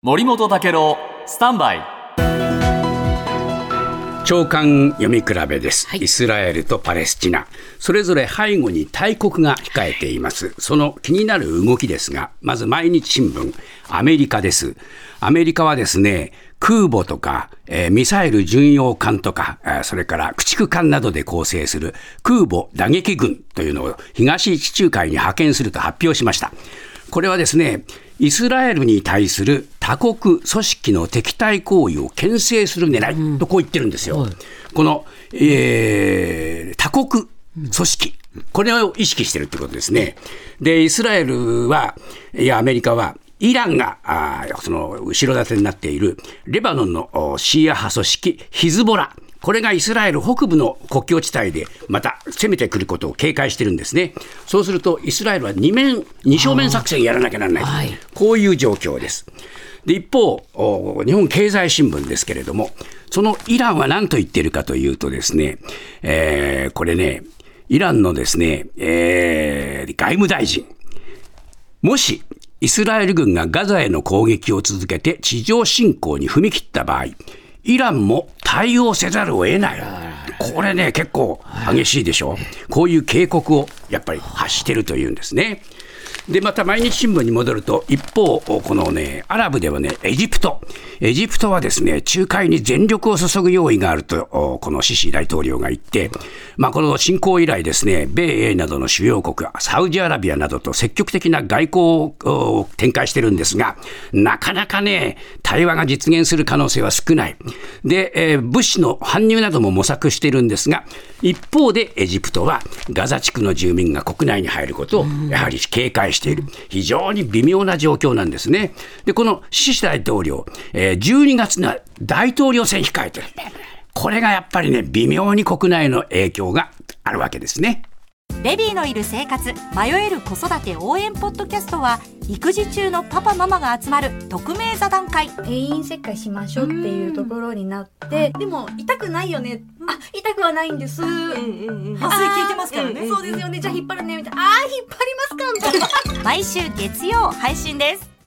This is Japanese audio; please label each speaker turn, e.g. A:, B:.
A: 森本武郎スタンバイ。
B: 長官読み比べです、はい、イスラエルとパレスチナ。それぞれ背後に大国が控えています。その気になる動きですがまず毎日新聞。アメリカです。アメリカはですね空母とか、えー、ミサイル巡洋艦とか、えー、それから駆逐艦などで構成する空母打撃軍というのを東地中海に派遣すると発表しました。これはですね、イスラエルに対する他国組織の敵対行為を牽制する狙いとこう言ってるんですよ。うん、この、えー、他国組織、これを意識してるってことですね。で、イスラエルは、いや、アメリカは、イランがあその後ろ盾になっているレバノンのシーア派組織ヒズボラ。これがイスラエル北部の国境地帯でまた攻めてくることを警戒してるんですね。そうするとイスラエルは二面、二正面作戦やらなきゃならない、はい、こういう状況です。で一方、日本経済新聞ですけれども、そのイランは何と言っているかというとですね、えー、これね、イランのですね、えー、外務大臣、もしイスラエル軍がガザへの攻撃を続けて地上侵攻に踏み切った場合、イランも対応せざるを得ない。これね、結構激しいでしょ？こういう警告をやっぱり発してるというんですね。で、また毎日新聞に戻ると、一方、このね、アラブではね、エジプト。エジプトはですね、仲介に全力を注ぐ用意があると、このシシ大統領が言って、まあ、この侵攻以来ですね、米英などの主要国、サウジアラビアなどと積極的な外交を展開してるんですが、なかなかね、対話が実現する可能性は少ない。で、えー、物資の搬入なども模索してるんですが、一方でエジプトはガザ地区の住民が国内に入ることをやはり警戒している。非常に微妙な状況なんですね。で、このシシ大統領、えー、12月の大統領選控えてる。これがやっぱりね、微妙に国内の影響があるわけですね。
C: ベビーのいる生活迷える子育て応援ポッドキャストは育児中のパパママが集まる匿名座談会
D: 定員切開しましょうっていうところになってでも痛くないよねあ痛くはないんです、うんうん
C: うん、麻酔効いてますからね、
D: そうですよね。じゃあ引っ張るねみたいなあ引っ張りますか？みたいな。
C: 毎週月曜配信です